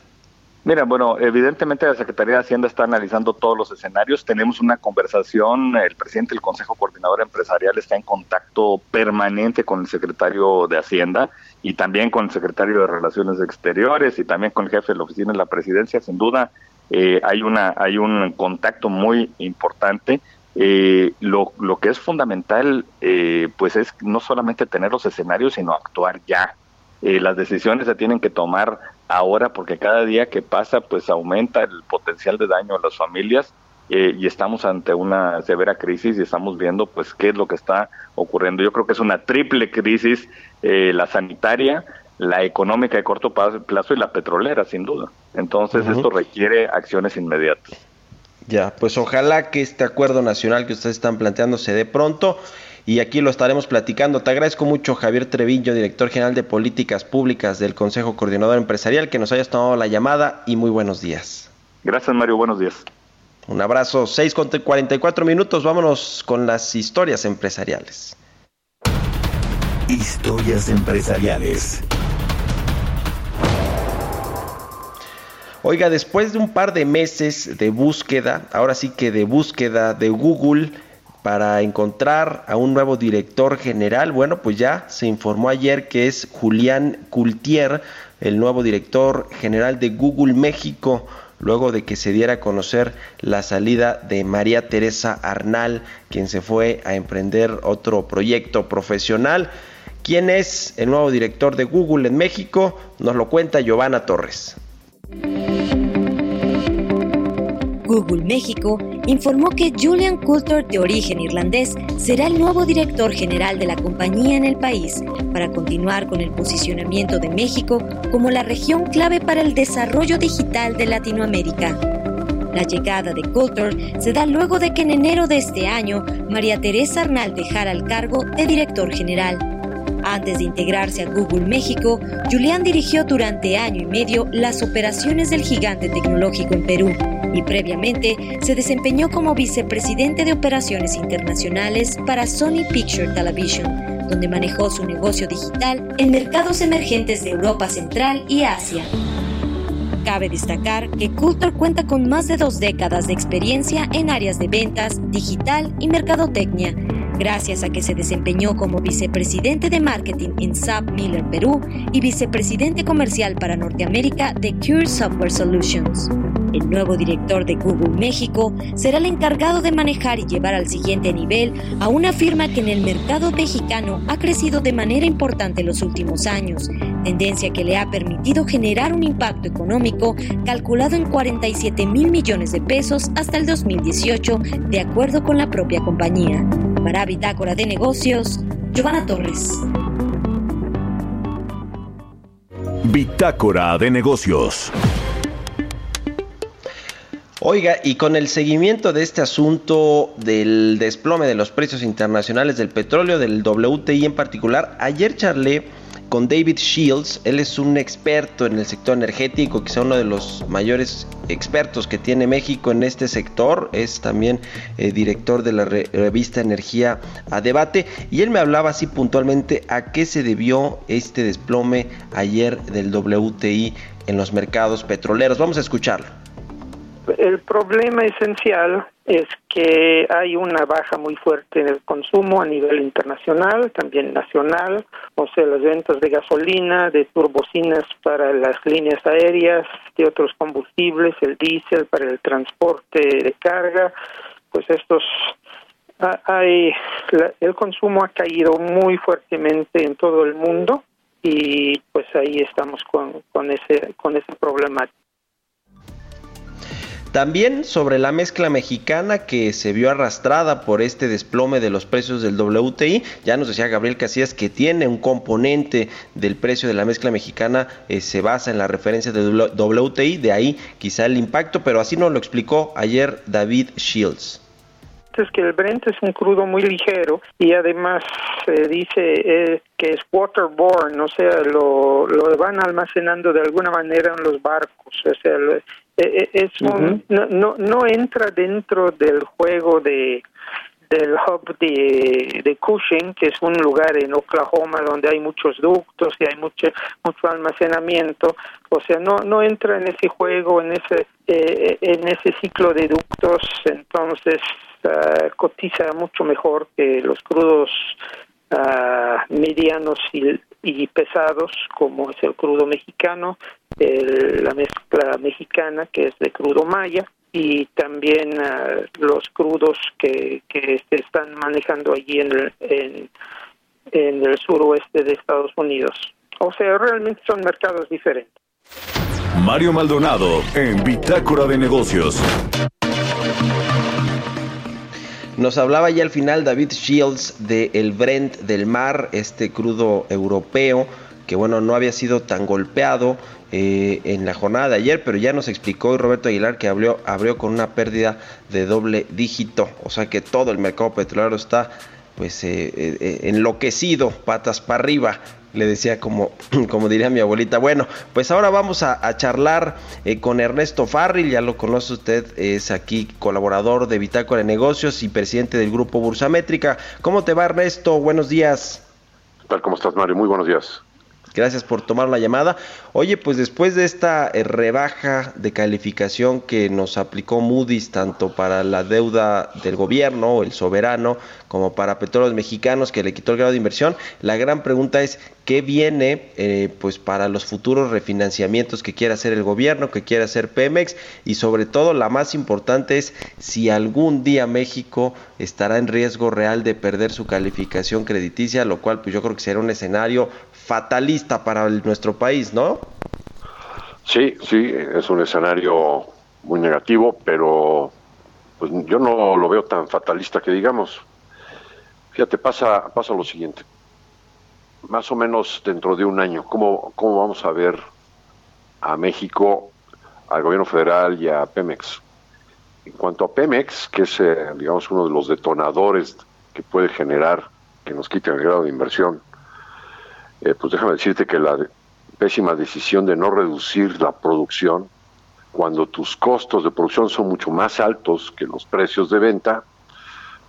Mira, bueno, evidentemente la Secretaría de Hacienda está analizando todos los escenarios. Tenemos una conversación, el presidente del Consejo Coordinador Empresarial está en contacto permanente con el secretario de Hacienda y también con el secretario de Relaciones Exteriores y también con el jefe de la oficina de la presidencia. Sin duda, eh, hay, una, hay un contacto muy importante eh, lo, lo, que es fundamental, eh, pues es no solamente tener los escenarios, sino actuar ya. Eh, las decisiones se tienen que tomar ahora porque cada día que pasa pues aumenta el potencial de daño a las familias eh, y estamos ante una severa crisis y estamos viendo pues qué es lo que está ocurriendo. Yo creo que es una triple crisis, eh, la sanitaria, la económica de corto plazo y la petrolera, sin duda. Entonces esto requiere acciones inmediatas. Ya, pues ojalá que este acuerdo nacional que ustedes están planteando se dé pronto y aquí lo estaremos platicando. Te agradezco mucho, Javier Treviño, director general de Políticas Públicas del Consejo Coordinador Empresarial, que nos hayas tomado la llamada y muy buenos días. Gracias, Mario. Buenos días. Un abrazo. 6 con 44 minutos. Vámonos con las historias empresariales. Historias empresariales. Oiga, después de un par de meses de búsqueda, ahora sí que de búsqueda de Google, para encontrar a un nuevo director general. Bueno, pues ya se informó ayer que es Julián Cultier, el nuevo director general de Google México, luego de que se diera a conocer la salida de María Teresa Arnal, quien se fue a emprender otro proyecto profesional. ¿Quién es el nuevo director de Google en México? Nos lo cuenta Giovanna Torres. Google México informó que Julian Coulter, de origen irlandés, será el nuevo director general de la compañía en el país para continuar con el posicionamiento de México como la región clave para el desarrollo digital de Latinoamérica. La llegada de Coulter se da luego de que en enero de este año María Teresa Arnal dejara el cargo de director general. Antes de integrarse a Google México, Julian dirigió durante año y medio las operaciones del gigante tecnológico en Perú y previamente se desempeñó como vicepresidente de operaciones internacionales para Sony Picture Television, donde manejó su negocio digital en mercados emergentes de Europa Central y Asia. Cabe destacar que Coulter cuenta con más de dos décadas de experiencia en áreas de ventas, digital y mercadotecnia, gracias a que se desempeñó como vicepresidente de marketing en SAP Miller Perú y vicepresidente comercial para Norteamérica de Cure Software Solutions. El nuevo director de Google México será el encargado de manejar y llevar al siguiente nivel a una firma que en el mercado mexicano ha crecido de manera importante en los últimos años, tendencia que le ha permitido generar un impacto económico calculado en 47 mil millones de pesos hasta el 2018, de acuerdo con la propia compañía. Para Bitácora de Negocios, Giovanna Torres. Bitácora de Negocios. Oiga, y con el seguimiento de este asunto del desplome de los precios internacionales del petróleo, del WTI en particular, ayer charlé con David Shields, él es un experto en el sector energético, quizá uno de los mayores expertos que tiene México en este sector, es también eh, director de la revista Energía a Debate, y él me hablaba así puntualmente a qué se debió este desplome ayer del WTI en los mercados petroleros. Vamos a escucharlo. El problema esencial es que hay una baja muy fuerte en el consumo a nivel internacional, también nacional, o sea, las ventas de gasolina, de turbocinas para las líneas aéreas, de otros combustibles, el diésel para el transporte de carga, pues estos hay el consumo ha caído muy fuertemente en todo el mundo y pues ahí estamos con, con ese con ese problemática. También sobre la mezcla mexicana que se vio arrastrada por este desplome de los precios del WTI. Ya nos decía Gabriel Casillas que tiene un componente del precio de la mezcla mexicana, eh, se basa en la referencia de WTI, de ahí quizá el impacto, pero así nos lo explicó ayer David Shields es que el Brent es un crudo muy ligero y además se dice eh, que es waterborne, o sea, lo, lo van almacenando de alguna manera en los barcos, o sea, eh, eh, es no, no, no entra dentro del juego de del hub de, de Cushing, que es un lugar en Oklahoma donde hay muchos ductos y hay mucho mucho almacenamiento, o sea, no no entra en ese juego, en ese eh, en ese ciclo de ductos, entonces uh, cotiza mucho mejor que los crudos uh, medianos y, y pesados, como es el crudo mexicano, la mezcla mexicana que es de crudo maya y también uh, los crudos que, que se están manejando allí en el, en, en el suroeste de Estados Unidos. O sea, realmente son mercados diferentes. Mario Maldonado en Bitácora de Negocios. Nos hablaba ya al final David Shields de el Brent del mar, este crudo europeo, que bueno, no había sido tan golpeado eh, en la jornada de ayer, pero ya nos explicó Roberto Aguilar que abrió, abrió con una pérdida de doble dígito, o sea que todo el mercado petrolero está pues eh, eh, enloquecido, patas para arriba le decía como, [clears throat] como diría mi abuelita. Bueno, pues ahora vamos a, charlar eh, con Ernesto Farril, ya lo conoce usted, es aquí colaborador de Bitácora Negocios y presidente del grupo Bursamétrica. ¿Cómo te va Ernesto? Buenos días. ¿Cómo estás Mario? Muy buenos días. Gracias por tomar la llamada. Oye, pues después de esta eh, rebaja de calificación que nos aplicó Moody's tanto para la deuda del gobierno, el soberano, como para petróleos mexicanos que le quitó el grado de inversión, la gran pregunta es qué viene eh, pues para los futuros refinanciamientos que quiera hacer el gobierno, que quiera hacer Pemex y sobre todo la más importante es si algún día México estará en riesgo real de perder su calificación crediticia, lo cual pues yo creo que será un escenario fatalista para nuestro país, ¿no? Sí, sí, es un escenario muy negativo, pero pues yo no lo veo tan fatalista que digamos. Fíjate, pasa, pasa lo siguiente. Más o menos dentro de un año, ¿cómo, cómo vamos a ver a México, al gobierno federal y a Pemex? En cuanto a Pemex, que es, eh, digamos, uno de los detonadores que puede generar que nos quiten el grado de inversión, eh, pues déjame decirte que la pésima decisión de no reducir la producción, cuando tus costos de producción son mucho más altos que los precios de venta,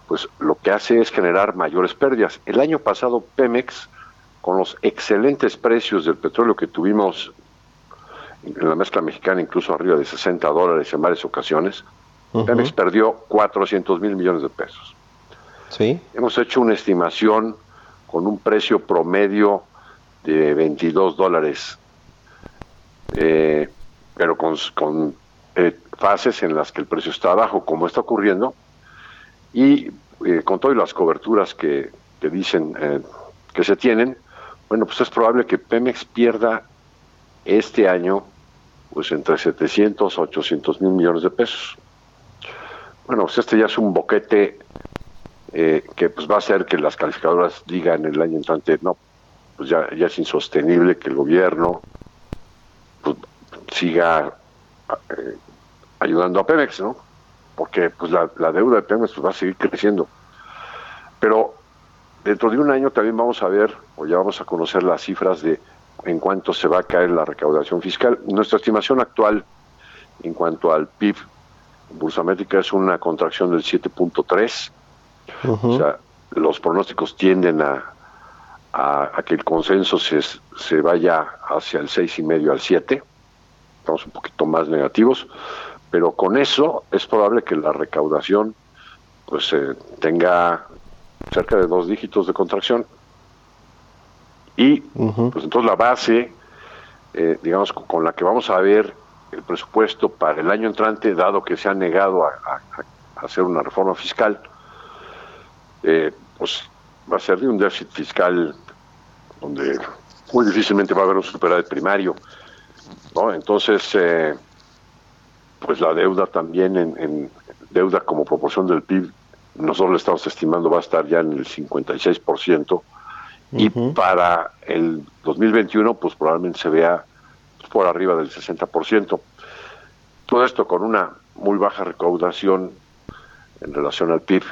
pues lo que hace es generar mayores pérdidas. El año pasado Pemex, con los excelentes precios del petróleo que tuvimos en la mezcla mexicana, incluso arriba de 60 dólares en varias ocasiones, Pemex perdió 400 mil millones de pesos. ¿Sí? Hemos hecho una estimación con un precio promedio de 22 dólares, eh, pero con, eh, fases en las que el precio está bajo, como está ocurriendo, y eh, con todas las coberturas que, que dicen que se tienen, bueno, pues es probable que Pemex pierda este año pues entre 700 a 800 mil millones de pesos. Bueno, pues este ya es un boquete que pues va a hacer que las calificadoras digan el año entrante, no, pues ya, ya es insostenible que el gobierno pues, siga eh, ayudando a Pemex, ¿no? Porque pues la, deuda de Pemex pues, va a seguir creciendo. Pero dentro de un año también vamos a ver, o ya vamos a conocer las cifras de en cuánto se va a caer la recaudación fiscal. Nuestra estimación actual en cuanto al PIB bursamétrica es una contracción del 7.3. O sea, los pronósticos tienden a, a, que el consenso se, se vaya hacia el seis y medio al 7, estamos un poquito más negativos, pero con eso es probable que la recaudación pues eh, tenga cerca de dos dígitos de contracción. Y pues entonces la base eh, digamos con la que vamos a ver el presupuesto para el año entrante dado que se ha negado a, hacer una reforma fiscal eh, pues va a ser de un déficit fiscal donde muy difícilmente va a haber un superávit primario. ¿no? Entonces, eh, pues la deuda también en, deuda como proporción del PIB, nosotros le estamos estimando va a estar ya en el 56%, y para el 2021 pues probablemente se vea por arriba del 60%. Todo esto con una muy baja recaudación en relación al PIB,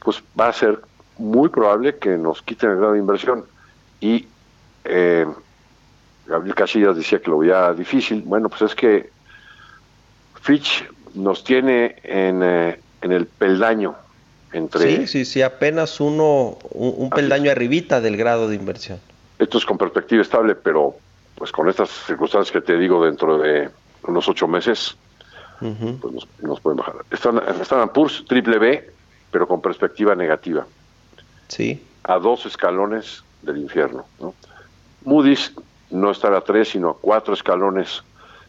pues va a ser muy probable que nos quiten el grado de inversión. Y eh, Gabriel Casillas decía que lo veía difícil. Bueno, pues es que Fitch nos tiene en, eh, en el peldaño entre... Sí, sí, sí, apenas uno, un, peldaño arribita del grado de inversión. Esto es con perspectiva estable, pero pues con estas circunstancias que te digo dentro de unos ocho meses, pues nos, pueden bajar. Están, están Poor's triple B, pero con perspectiva negativa. Sí. A dos escalones del infierno. ¿no? Moody's no está a tres, sino a cuatro escalones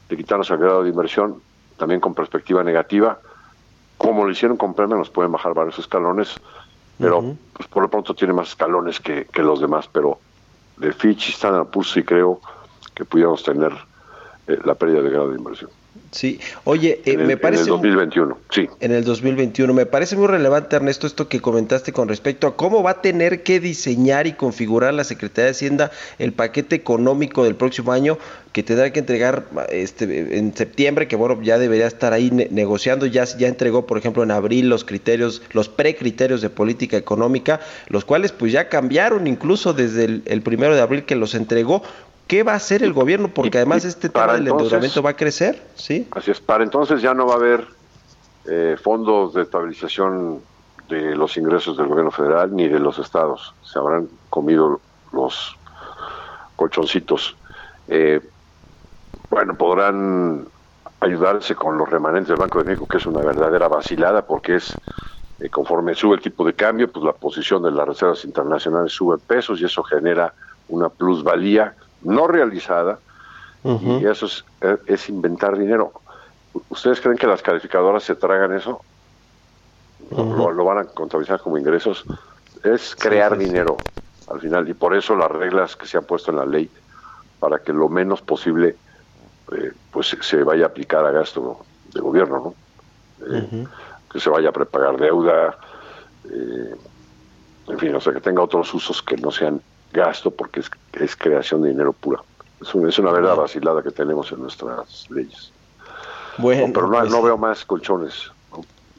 de quitarnos el grado de inversión, también con perspectiva negativa. Como lo hicieron con Prema, nos pueden bajar varios escalones, pero pues, por lo pronto tiene más escalones que, los demás. Pero de Fitch y Standard Poor's sí creo que pudiéramos tener eh, la pérdida de grado de inversión. Sí, oye, eh, me parece... En el 2021, sí. En el 2021. Me parece muy relevante, Ernesto, esto que comentaste con respecto a cómo va a tener que diseñar y configurar la Secretaría de Hacienda el paquete económico del próximo año que tendrá que entregar este, en septiembre, que bueno, ya debería estar ahí negociando, ya, ya entregó, por ejemplo, en abril los criterios, los precriterios de política económica, los cuales pues ya cambiaron incluso desde el, el primero de abril que los entregó. ¿Qué va a hacer el gobierno? Porque además este tema del endeudamiento va a crecer, ¿sí? Así es, para entonces ya no va a haber eh, fondos de estabilización de los ingresos del gobierno federal ni de los estados. Se habrán comido los colchoncitos. Eh, bueno, podrán ayudarse con los remanentes del Banco de México, que es una verdadera vacilada, porque es eh, conforme sube el tipo de cambio, pues la posición de las reservas internacionales sube pesos y eso genera una plusvalía no realizada, y eso es, inventar dinero. ¿Ustedes creen que las calificadoras se tragan eso? lo, van a contabilizar como ingresos. Es crear dinero al final, y por eso las reglas que se han puesto en la ley, para que lo menos posible eh, pues se vaya a aplicar a gasto de gobierno, ¿no? Eh, que se vaya a prepagar deuda, eh, en fin, o sea, que tenga otros usos que no sean gasto porque es, es creación de dinero pura. Es, es una verdad vacilada que tenemos en nuestras leyes. Bueno, pero no, pues veo más colchones.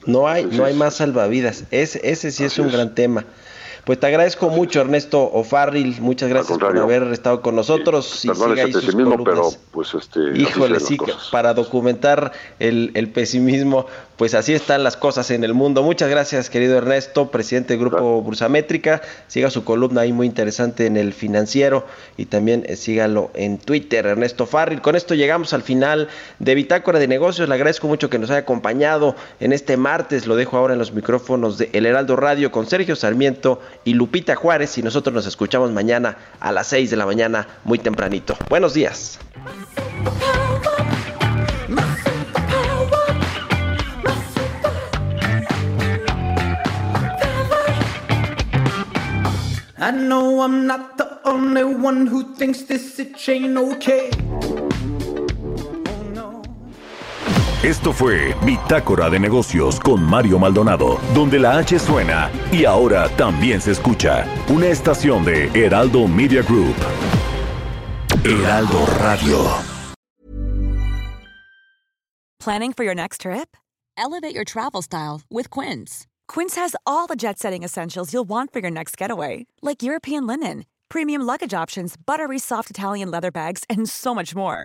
No, hay, no hay más salvavidas. Ese, ese sí es un gran tema. Pues te agradezco mucho, Ernesto O'Farrill. Muchas gracias por haber estado con nosotros. y siga ahí sus pero pues este. Híjole, sí, para documentar el, el, pesimismo, pues así están las cosas en el mundo. Muchas gracias, querido Ernesto, presidente del Grupo Bursamétrica. Siga su columna ahí muy interesante en el financiero y también eh, sígalo en Twitter, Ernesto Farril. Con esto llegamos al final de Bitácora de Negocios. Le agradezco mucho que nos haya acompañado en este martes. Lo dejo ahora en los micrófonos de El Heraldo Radio con Sergio Sarmiento y Lupita Juárez. Y nosotros nos escuchamos mañana a las 6 de la mañana, muy tempranito. Buenos días. I know I'm not the only one who thinks this ain't okay. Esto fue Bitácora de Negocios con Mario Maldonado, donde la H suena y ahora también se escucha. Una estación de Heraldo Media Group. Heraldo Radio. Planning for your next trip? Elevate your travel style with Quince. Quince has all the jet setting essentials you'll want for your next getaway, like European linen, premium luggage options, buttery soft Italian leather bags, and so much more.